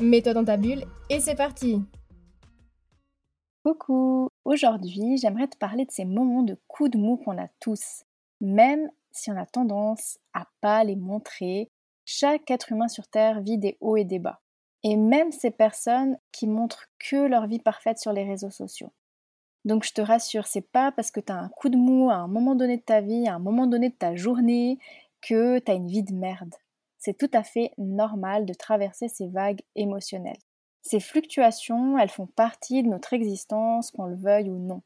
Mets-toi dans ta bulle et c'est parti Coucou Aujourd'hui, j'aimerais te parler de ces moments de coups de mou qu'on a tous, même si on a tendance à pas les montrer. Chaque être humain sur Terre vit des hauts et des bas. Et même ces personnes qui montrent que leur vie parfaite sur les réseaux sociaux. Donc je te rassure, c'est pas parce que tu as un coup de mou à un moment donné de ta vie, à un moment donné de ta journée, que tu as une vie de merde. C'est tout à fait normal de traverser ces vagues émotionnelles. Ces fluctuations, elles font partie de notre existence, qu'on le veuille ou non.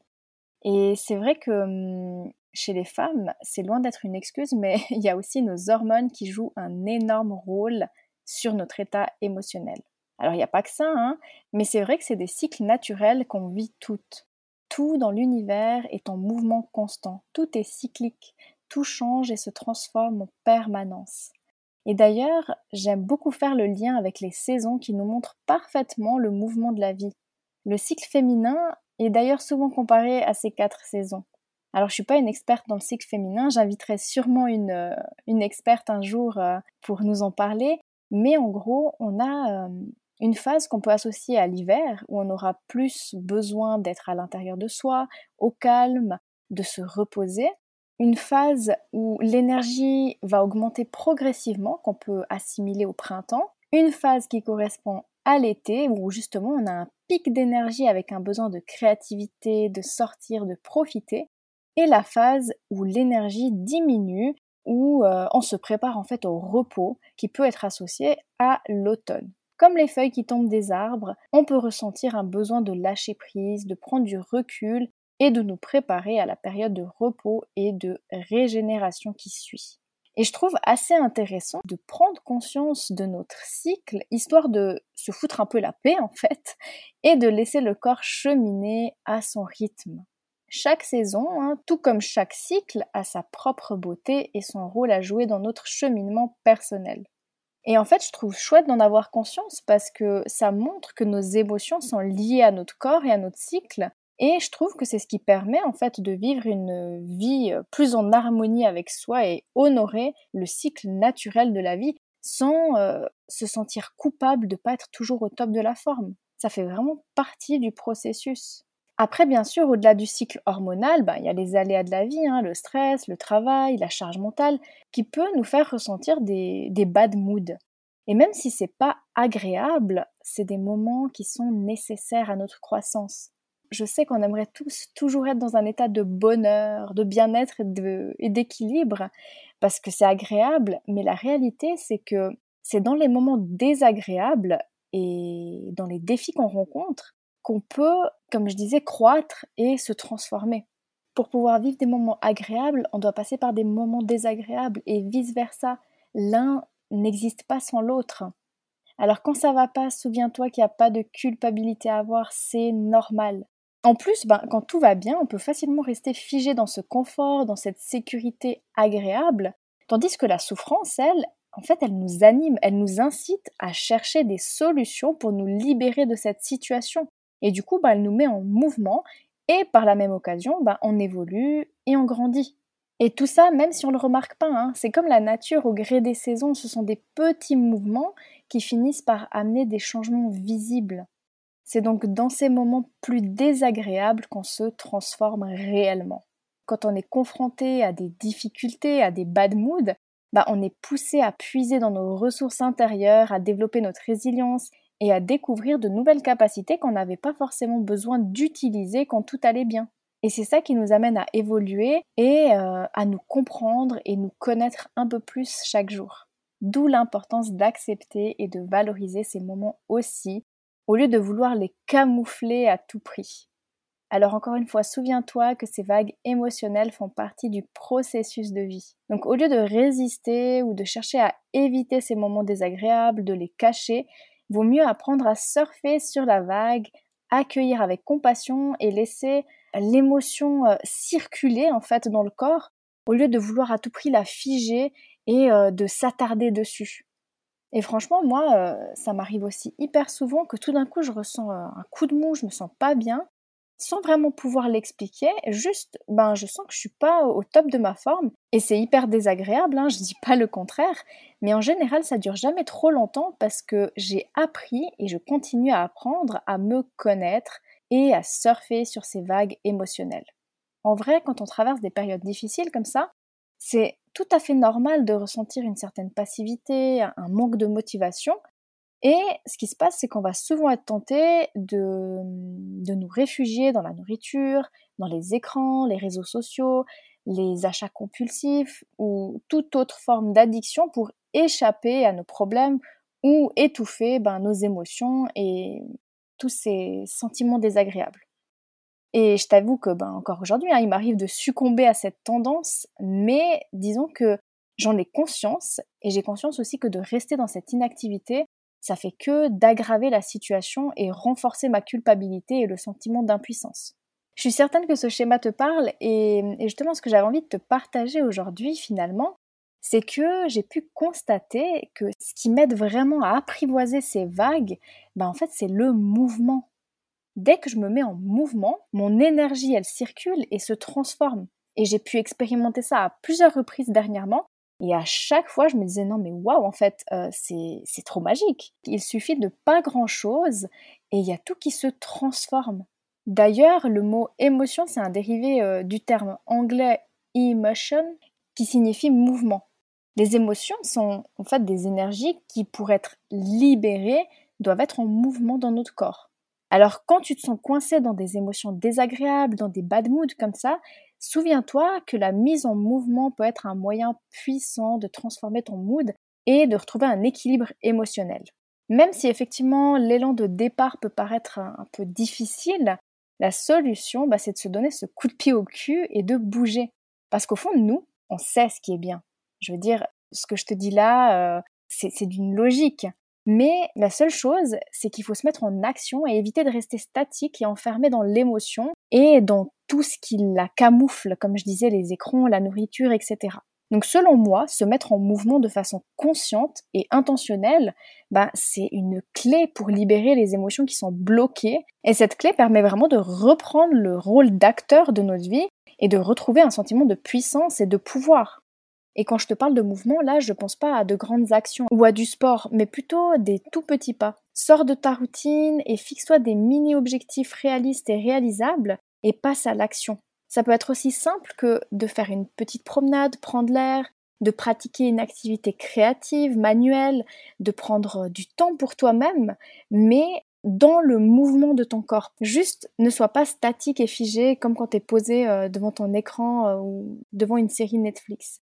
Et c'est vrai que hum, chez les femmes, c'est loin d'être une excuse, mais il y a aussi nos hormones qui jouent un énorme rôle sur notre état émotionnel. Alors il n'y a pas que ça, hein, mais c'est vrai que c'est des cycles naturels qu'on vit toutes. Tout dans l'univers est en mouvement constant, tout est cyclique, tout change et se transforme en permanence. Et d'ailleurs, j'aime beaucoup faire le lien avec les saisons qui nous montrent parfaitement le mouvement de la vie. Le cycle féminin est d'ailleurs souvent comparé à ces quatre saisons. Alors je suis pas une experte dans le cycle féminin, j'inviterai sûrement une, euh, une experte un jour euh, pour nous en parler, mais en gros, on a euh, une phase qu'on peut associer à l'hiver, où on aura plus besoin d'être à l'intérieur de soi, au calme, de se reposer. Une phase où l'énergie va augmenter progressivement, qu'on peut assimiler au printemps. Une phase qui correspond à l'été, où justement on a un pic d'énergie avec un besoin de créativité, de sortir, de profiter. Et la phase où l'énergie diminue, où euh, on se prépare en fait au repos, qui peut être associé à l'automne. Comme les feuilles qui tombent des arbres, on peut ressentir un besoin de lâcher prise, de prendre du recul et de nous préparer à la période de repos et de régénération qui suit. Et je trouve assez intéressant de prendre conscience de notre cycle, histoire de se foutre un peu la paix en fait, et de laisser le corps cheminer à son rythme. Chaque saison, hein, tout comme chaque cycle, a sa propre beauté et son rôle à jouer dans notre cheminement personnel. Et en fait, je trouve chouette d'en avoir conscience parce que ça montre que nos émotions sont liées à notre corps et à notre cycle. Et je trouve que c'est ce qui permet en fait de vivre une vie plus en harmonie avec soi et honorer le cycle naturel de la vie sans euh, se sentir coupable de ne pas être toujours au top de la forme. Ça fait vraiment partie du processus. Après, bien sûr, au-delà du cycle hormonal, ben, il y a les aléas de la vie, hein, le stress, le travail, la charge mentale, qui peut nous faire ressentir des, des bad moods. Et même si c'est pas agréable, c'est des moments qui sont nécessaires à notre croissance. Je sais qu'on aimerait tous toujours être dans un état de bonheur, de bien-être et d'équilibre, parce que c'est agréable, mais la réalité, c'est que c'est dans les moments désagréables et dans les défis qu'on rencontre qu'on peut, comme je disais, croître et se transformer. Pour pouvoir vivre des moments agréables, on doit passer par des moments désagréables et vice-versa. L'un n'existe pas sans l'autre. Alors quand ça va pas, souviens-toi qu'il n'y a pas de culpabilité à avoir, c'est normal. En plus, ben, quand tout va bien, on peut facilement rester figé dans ce confort, dans cette sécurité agréable, tandis que la souffrance, elle, en fait, elle nous anime, elle nous incite à chercher des solutions pour nous libérer de cette situation. Et du coup, bah, elle nous met en mouvement et par la même occasion, bah, on évolue et on grandit. Et tout ça, même si on ne le remarque pas, hein, c'est comme la nature au gré des saisons, ce sont des petits mouvements qui finissent par amener des changements visibles. C'est donc dans ces moments plus désagréables qu'on se transforme réellement. Quand on est confronté à des difficultés, à des bad moods, bah on est poussé à puiser dans nos ressources intérieures, à développer notre résilience et à découvrir de nouvelles capacités qu'on n'avait pas forcément besoin d'utiliser quand tout allait bien. Et c'est ça qui nous amène à évoluer et euh, à nous comprendre et nous connaître un peu plus chaque jour. D'où l'importance d'accepter et de valoriser ces moments aussi, au lieu de vouloir les camoufler à tout prix. Alors encore une fois, souviens-toi que ces vagues émotionnelles font partie du processus de vie. Donc au lieu de résister ou de chercher à éviter ces moments désagréables, de les cacher, vaut mieux apprendre à surfer sur la vague, accueillir avec compassion et laisser l'émotion euh, circuler en fait dans le corps au lieu de vouloir à tout prix la figer et euh, de s'attarder dessus. Et franchement, moi, euh, ça m'arrive aussi hyper souvent que tout d'un coup, je ressens un coup de mou, je me sens pas bien, sans vraiment pouvoir l'expliquer, juste, ben, je sens que je suis pas au top de ma forme, et c'est hyper désagréable, hein, je dis pas le contraire, mais en général, ça dure jamais trop longtemps parce que j'ai appris et je continue à apprendre à me connaître et à surfer sur ces vagues émotionnelles. En vrai, quand on traverse des périodes difficiles comme ça, c'est tout à fait normal de ressentir une certaine passivité, un manque de motivation, et ce qui se passe, c'est qu'on va souvent être tenté de, de nous réfugier dans la nourriture, dans les écrans, les réseaux sociaux, les achats compulsifs ou toute autre forme d'addiction pour échapper à nos problèmes ou étouffer ben, nos émotions et tous ces sentiments désagréables. Et je t'avoue que ben, encore aujourd'hui, hein, il m'arrive de succomber à cette tendance, mais disons que j'en ai conscience et j'ai conscience aussi que de rester dans cette inactivité, ça fait que d'aggraver la situation et renforcer ma culpabilité et le sentiment d'impuissance. Je suis certaine que ce schéma te parle et, justement ce que j'avais envie de te partager aujourd'hui finalement, c'est que j'ai pu constater que ce qui m'aide vraiment à apprivoiser ces vagues, ben en fait c'est le mouvement. Dès que je me mets en mouvement, mon énergie elle circule et se transforme. Et j'ai pu expérimenter ça à plusieurs reprises dernièrement et à chaque fois, je me disais non mais waouh, en fait, euh, c'est trop magique. Il suffit de pas grand-chose et il y a tout qui se transforme. D'ailleurs, le mot émotion, c'est un dérivé euh, du terme anglais emotion qui signifie mouvement. Les émotions sont en fait des énergies qui, pour être libérées, doivent être en mouvement dans notre corps. Alors quand tu te sens coincé dans des émotions désagréables, dans des bad moods comme ça, Souviens-toi que la mise en mouvement peut être un moyen puissant de transformer ton mood et de retrouver un équilibre émotionnel. Même si effectivement l'élan de départ peut paraître un, peu difficile, la solution, bah, c'est de se donner ce coup de pied au cul et de bouger. Parce qu'au fond nous, on sait ce qui est bien. Je veux dire, ce que je te dis là, euh, c'est d'une logique. Mais la seule chose, c'est qu'il faut se mettre en action et éviter de rester statique et enfermé dans l'émotion et dans tout ce qui la camoufle, comme je disais, les écrans, la nourriture, etc. Donc selon moi, se mettre en mouvement de façon consciente et intentionnelle, bah, c'est une clé pour libérer les émotions qui sont bloquées. Et cette clé permet vraiment de reprendre le rôle d'acteur de notre vie et de retrouver un sentiment de puissance et de pouvoir. Et quand je te parle de mouvement, là, je pense pas à de grandes actions ou à du sport, mais plutôt des tout petits pas. Sors de ta routine et fixe-toi des mini-objectifs réalistes et réalisables et passe à l'action. Ça peut être aussi simple que de faire une petite promenade, prendre l'air, de pratiquer une activité créative, manuelle, de prendre du temps pour toi-même, mais dans le mouvement de ton corps. Juste ne sois pas statique et figé comme quand tu es posé euh, devant ton écran euh, ou devant une série Netflix.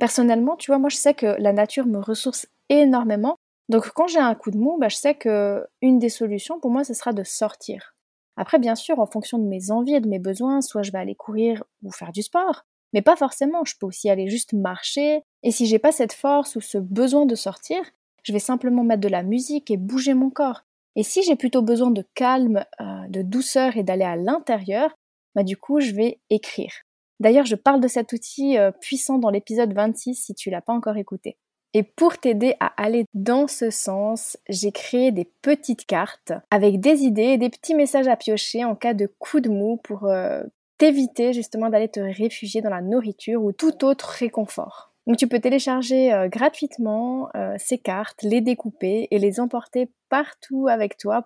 Personnellement, tu vois, moi je sais que la nature me ressource énormément. Donc quand j'ai un coup de mou, bah, je sais que une des solutions pour moi ce sera de sortir. Après bien sûr, en fonction de mes envies et de mes besoins, soit je vais aller courir ou faire du sport, mais pas forcément, je peux aussi aller juste marcher et si j'ai pas cette force ou ce besoin de sortir, je vais simplement mettre de la musique et bouger mon corps. Et si j'ai plutôt besoin de calme, euh, de douceur et d'aller à l'intérieur, bah du coup, je vais écrire. D'ailleurs, je parle de cet outil euh, puissant dans l'épisode 26 si tu l'as pas encore écouté. Et pour t'aider à aller dans ce sens, j'ai créé des petites cartes avec des idées et des petits messages à piocher en cas de coup de mou pour euh, t'éviter justement d'aller te réfugier dans la nourriture ou tout autre réconfort. Donc tu peux télécharger euh, gratuitement ces cartes, les découper et les emporter partout avec toi